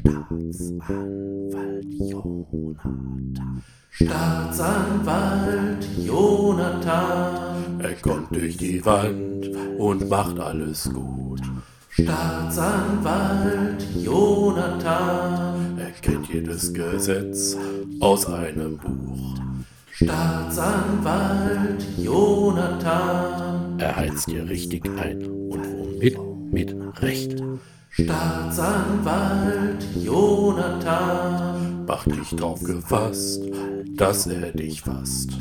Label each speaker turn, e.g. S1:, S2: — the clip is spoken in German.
S1: Staatsanwalt Jonathan. Staatsanwalt Jonathan.
S2: Er kommt durch die Wand und macht alles gut.
S1: Staatsanwalt Jonathan.
S2: Er kennt jedes Gesetz aus einem Buch.
S1: Staatsanwalt Jonathan.
S2: Er heizt dir richtig ein und womit? Mit Recht.
S1: Staatsanwalt Jonathan.
S2: Mach dich drauf gefasst, dass er dich fasst.